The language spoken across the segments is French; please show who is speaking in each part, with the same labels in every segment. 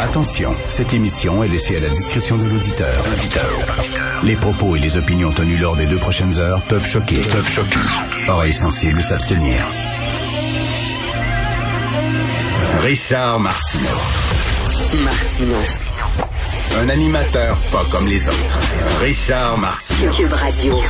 Speaker 1: Attention, cette émission est laissée à la discrétion de l'auditeur. Les propos et les opinions tenues lors des deux prochaines heures peuvent choquer. Peuvent choquer. Oreilles sensibles s'abstenir. Richard Martineau.
Speaker 2: Martino.
Speaker 1: Un animateur pas comme les autres. Richard Martineau.
Speaker 2: Cube Radio.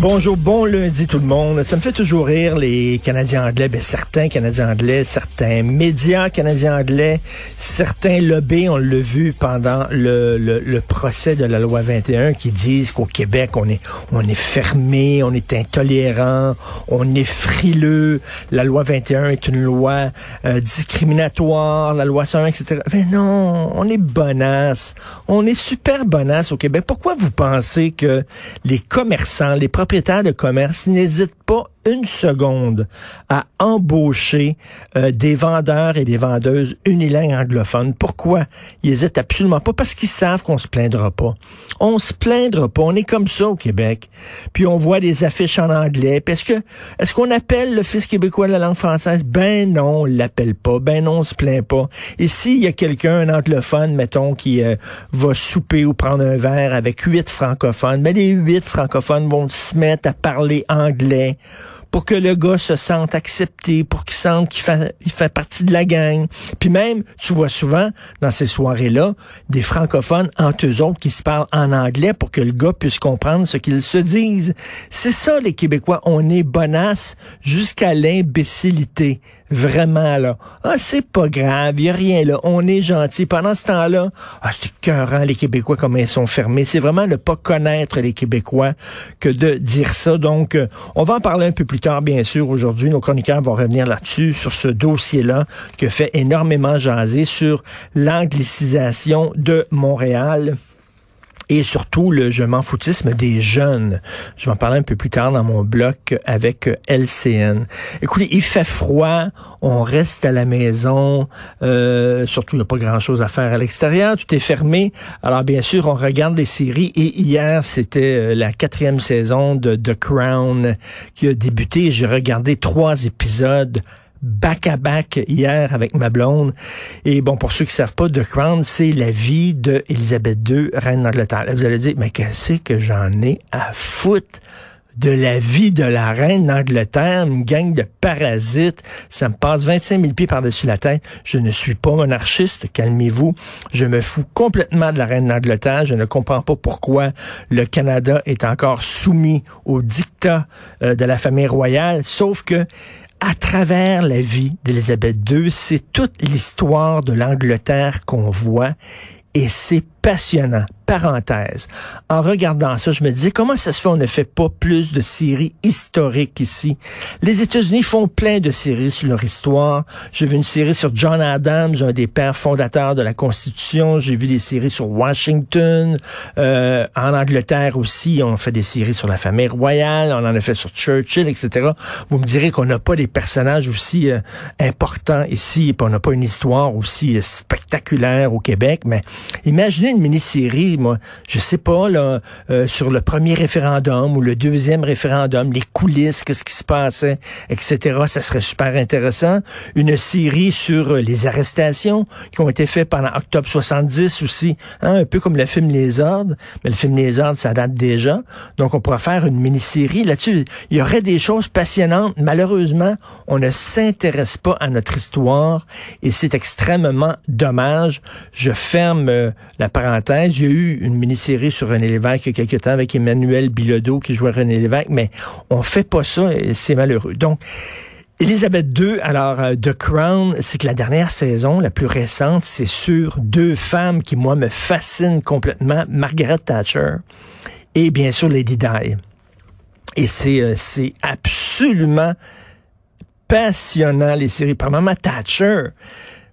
Speaker 3: Bonjour, bon lundi tout le monde. Ça me fait toujours rire les Canadiens anglais, ben certains Canadiens anglais, certains médias canadiens anglais, certains lobbies, on l'a vu pendant le, le, le, procès de la loi 21 qui disent qu'au Québec on est on est fermé, on est intolérant, on est frileux, la loi 21 est une loi euh, discriminatoire, la loi 101, etc. Ben non, on est bonasse. On est super bonasse au Québec. Pourquoi vous pensez que les commerçants, les propriétaires de commerce n'hésitent pas une seconde à embaucher euh, des vendeurs et des vendeuses unilingues anglophones. Pourquoi? Ils hésitent absolument pas parce qu'ils savent qu'on se plaindra pas. On se plaindra pas. On est comme ça au Québec. Puis on voit des affiches en anglais. Est-ce que est-ce qu'on appelle le fils québécois de la langue française? Ben non, on l'appelle pas. Ben non, on se plaint pas. Et s'il y a quelqu'un, un anglophone, mettons, qui euh, va souper ou prendre un verre avec huit francophones, ben les huit francophones vont se mettre à parler anglais pour que le gars se sente accepté, pour qu'il sente qu'il fait, il fait partie de la gang. Puis même, tu vois souvent dans ces soirées-là des francophones entre eux autres qui se parlent en anglais pour que le gars puisse comprendre ce qu'ils se disent. C'est ça, les Québécois. On est bonasse jusqu'à l'imbécilité. Vraiment, là. Ah, c'est pas grave, y a rien, là. On est gentil. Pendant ce temps-là, ah, c'est écœurant, les Québécois, comme ils sont fermés. C'est vraiment ne pas connaître les Québécois que de dire ça. Donc, euh, on va en parler un peu plus tard, bien sûr, aujourd'hui. Nos chroniqueurs vont revenir là-dessus, sur ce dossier-là, que fait énormément jaser sur l'anglicisation de Montréal et surtout le je m'en foutisme des jeunes. Je vais en parler un peu plus tard dans mon bloc avec LCN. Écoutez, il fait froid, on reste à la maison, euh, surtout il n'y a pas grand-chose à faire à l'extérieur, tout est fermé. Alors bien sûr, on regarde des séries et hier, c'était euh, la quatrième saison de The Crown qui a débuté. J'ai regardé trois épisodes back-à-back hier avec ma blonde. Et bon, pour ceux qui savent pas, The Crown, c'est la vie de Elisabeth II, reine d'Angleterre. Vous allez dire, mais qu'est-ce que j'en ai à foutre? de la vie de la reine d'Angleterre, une gang de parasites? Ça me passe 25 000 pieds par-dessus la tête. Je ne suis pas monarchiste, calmez-vous. Je me fous complètement de la reine d'Angleterre. Je ne comprends pas pourquoi le Canada est encore soumis au dictat euh, de la famille royale, sauf que à travers la vie d'Élisabeth II, c'est toute l'histoire de l'Angleterre qu'on voit et c'est passionnant parenthèse. En regardant ça, je me disais, comment ça se fait on ne fait pas plus de séries historiques ici? Les États-Unis font plein de séries sur leur histoire. J'ai vu une série sur John Adams, un des pères fondateurs de la Constitution. J'ai vu des séries sur Washington. Euh, en Angleterre aussi, on fait des séries sur la famille royale. On en a fait sur Churchill, etc. Vous me direz qu'on n'a pas des personnages aussi euh, importants ici, puis on n'a pas une histoire aussi euh, spectaculaire au Québec. Mais imaginez une mini-série moi, je sais pas, là, euh, sur le premier référendum ou le deuxième référendum, les coulisses, qu'est-ce qui se passait, etc. Ça serait super intéressant. Une série sur euh, les arrestations qui ont été faites pendant octobre 70 aussi, hein, un peu comme le film Les Ordres, mais le film Les Ordres, ça date déjà. Donc, on pourrait faire une mini-série là-dessus. Il y aurait des choses passionnantes. Malheureusement, on ne s'intéresse pas à notre histoire et c'est extrêmement dommage. Je ferme euh, la parenthèse. Il y a eu une mini-série sur René Lévesque il y a quelques temps avec Emmanuel Bilodeau qui jouait René Lévesque, mais on fait pas ça et c'est malheureux. Donc, Elisabeth II, alors euh, The Crown, c'est que la dernière saison, la plus récente, c'est sur deux femmes qui, moi, me fascinent complètement, Margaret Thatcher et bien sûr Lady Di. Et c'est euh, absolument passionnant, les séries. Par Maman Thatcher,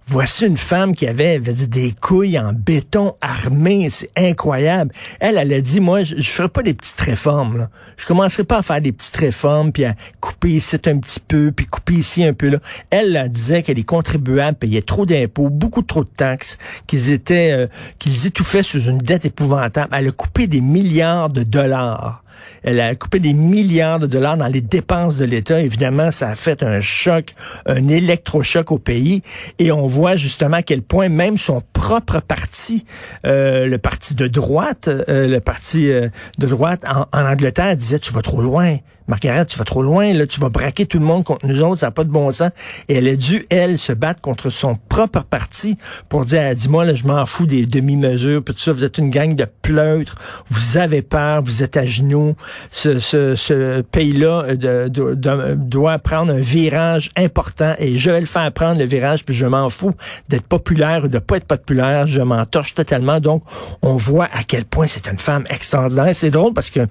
Speaker 3: Voici une femme qui avait, avait des couilles en béton armé, c'est incroyable. Elle, elle a dit, moi, je, ne ferai pas des petites réformes. Là. Je commencerai pas à faire des petites réformes, puis à couper ici un petit peu, puis couper ici un peu là. Elle, elle disait que les contribuables payaient trop d'impôts, beaucoup trop de taxes, qu'ils étaient, euh, qu'ils étouffaient sous une dette épouvantable. Elle a coupé des milliards de dollars elle a coupé des milliards de dollars dans les dépenses de l'État. Évidemment, ça a fait un choc, un électrochoc au pays. Et on voit justement à quel point même son propre parti, euh, le parti de droite, euh, le parti euh, de droite en, en Angleterre disait, tu vas trop loin. Margaret, tu vas trop loin, là, tu vas braquer tout le monde contre nous autres, ça n'a pas de bon sens. Et elle a dû, elle, se battre contre son propre parti pour dire, dis-moi, là, je m'en fous des demi-mesures, puis tout ça, vous êtes une gang de pleutres, vous avez peur, vous êtes à genoux. Ce, pays-là euh, doit prendre un virage important et je vais le faire prendre, le virage, puis je m'en fous d'être populaire ou de pas être populaire, je m'en torche totalement. Donc, on voit à quel point c'est une femme extraordinaire. C'est drôle parce que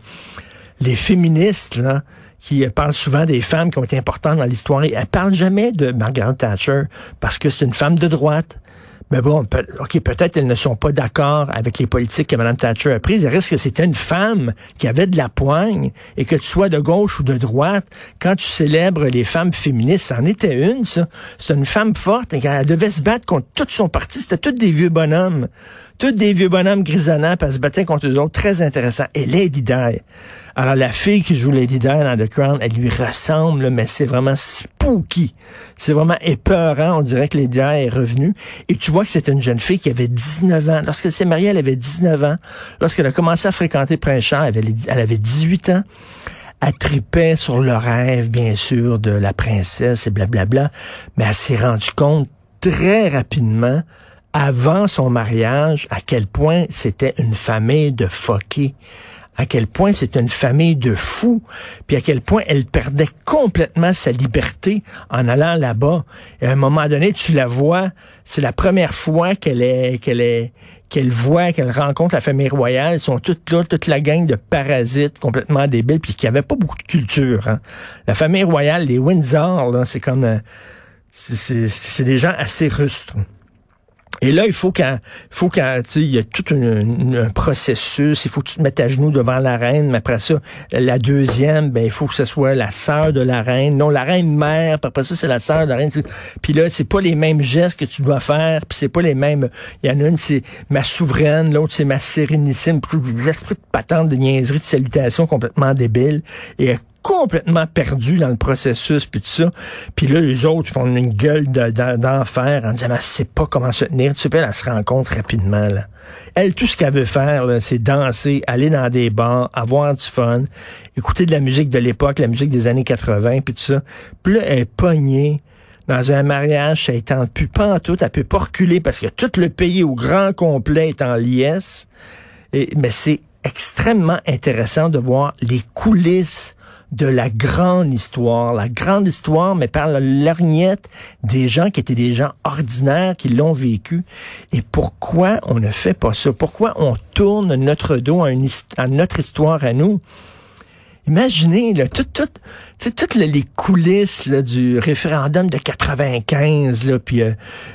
Speaker 3: les féministes, là, qui parlent souvent des femmes qui ont été importantes dans l'histoire, elles parlent jamais de Margaret Thatcher parce que c'est une femme de droite. Mais bon, OK, peut-être elles ne sont pas d'accord avec les politiques que Mme Thatcher a prises. Il reste que c'était une femme qui avait de la poigne et que tu sois de gauche ou de droite, quand tu célèbres les femmes féministes, c'en était une, ça. C'est une femme forte et elle devait se battre contre tout son parti. C'était tous des vieux bonhommes. Tous des vieux bonhommes grisonnants, puis elle se battait contre eux autres. Très intéressant. Et Lady Di. Alors, la fille qui joue Lady Di dans The Crown, elle lui ressemble, mais c'est vraiment spooky. C'est vraiment épeurant. On dirait que Lady Di est revenue. Et tu vois que c'est une jeune fille qui avait 19 ans. Lorsqu'elle s'est mariée, elle avait 19 ans. Lorsqu'elle a commencé à fréquenter Prince Charles, elle avait, elle avait 18 ans elle tripait sur le rêve, bien sûr, de la princesse et blablabla, mais elle s'est rendue compte très rapidement avant son mariage à quel point c'était une famille de foqués, à quel point c'était une famille de fous, puis à quel point elle perdait complètement sa liberté en allant là-bas. Et à un moment donné, tu la vois, c'est la première fois qu'elle est qu'elle est qu'elle voit, qu'elle rencontre la famille royale, ils sont toutes là, toute la gang de parasites complètement débiles, puis qui n'avaient pas beaucoup de culture. Hein. La famille royale, les Windsor, c'est comme... Euh, c'est des gens assez rustres. Et là, il faut qu'un, faut qu'un, tu y a tout un processus. Il faut que tu te mettes à genoux devant la reine. Mais après ça, la deuxième, ben, il faut que ce soit la sœur de la reine. Non, la reine mère. Puis après ça, c'est la sœur de la reine. Puis là, c'est pas les mêmes gestes que tu dois faire. Puis c'est pas les mêmes. Il y en a une, c'est ma souveraine. L'autre, c'est ma sérénissime. L'esprit de patente, de niaiserie, de salutation complètement débile. Complètement perdu dans le processus puis tout ça. Puis là, les autres font une gueule d'enfer en disant, mais c'est pas comment se tenir. Tu sais, elle, se rencontre rapidement, là. Elle, tout ce qu'elle veut faire, c'est danser, aller dans des bars, avoir du fun, écouter de la musique de l'époque, la musique des années 80 puis tout ça. Puis là, elle est pognée dans un mariage, ça étant plus pas en tout, elle peut pas reculer parce que tout le pays au grand complet est en liesse. Mais c'est extrêmement intéressant de voir les coulisses de la grande histoire, la grande histoire, mais par la lorgnette des gens qui étaient des gens ordinaires, qui l'ont vécu. Et pourquoi on ne fait pas ça? Pourquoi on tourne notre dos à, à notre histoire à nous? Imaginez, là, tout, tout, toutes les coulisses là, du référendum de 95, là, puis euh,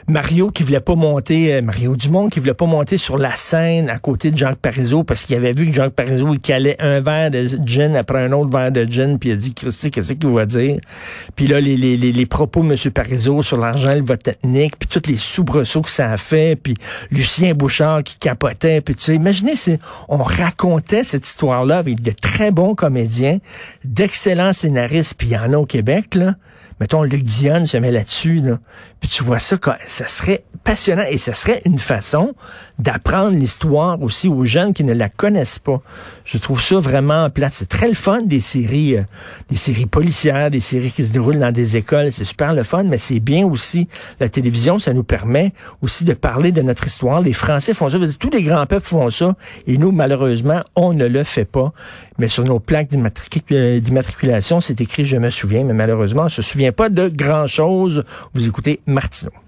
Speaker 3: Mario qui voulait pas monter, euh, Mario Dumont qui voulait pas monter sur la scène à côté de Jacques Parizeau parce qu'il avait vu que Jacques Parizeau il calait un verre de gin après un autre verre de gin, puis il a dit Christy, qu'est-ce qu'il va dire? Puis là, les, les, les, propos de M. Parizeau sur l'argent, le vote ethnique, puis tous les soubresauts que ça a fait, puis Lucien Bouchard qui capotait, puis tu sais, imaginez, on racontait cette histoire-là avec de très bons comédiens d'excellents scénaristes, puis au Québec, là. Mettons, Luc Dionne se met là-dessus, là. Puis tu vois ça, ça serait passionnant et ça serait une façon d'apprendre l'histoire aussi aux jeunes qui ne la connaissent pas. Je trouve ça vraiment plate. C'est très le fun des séries, euh, des séries policières, des séries qui se déroulent dans des écoles. C'est super le fun, mais c'est bien aussi la télévision. Ça nous permet aussi de parler de notre histoire. Les Français font ça. Tous les grands peuples font ça. Et nous, malheureusement, on ne le fait pas. Mais sur nos plaques euh, d'immatriculation, c'est écrit « Je me souviens », mais malheureusement, on se souvient vient pas de grand-chose. Vous écoutez Martineau.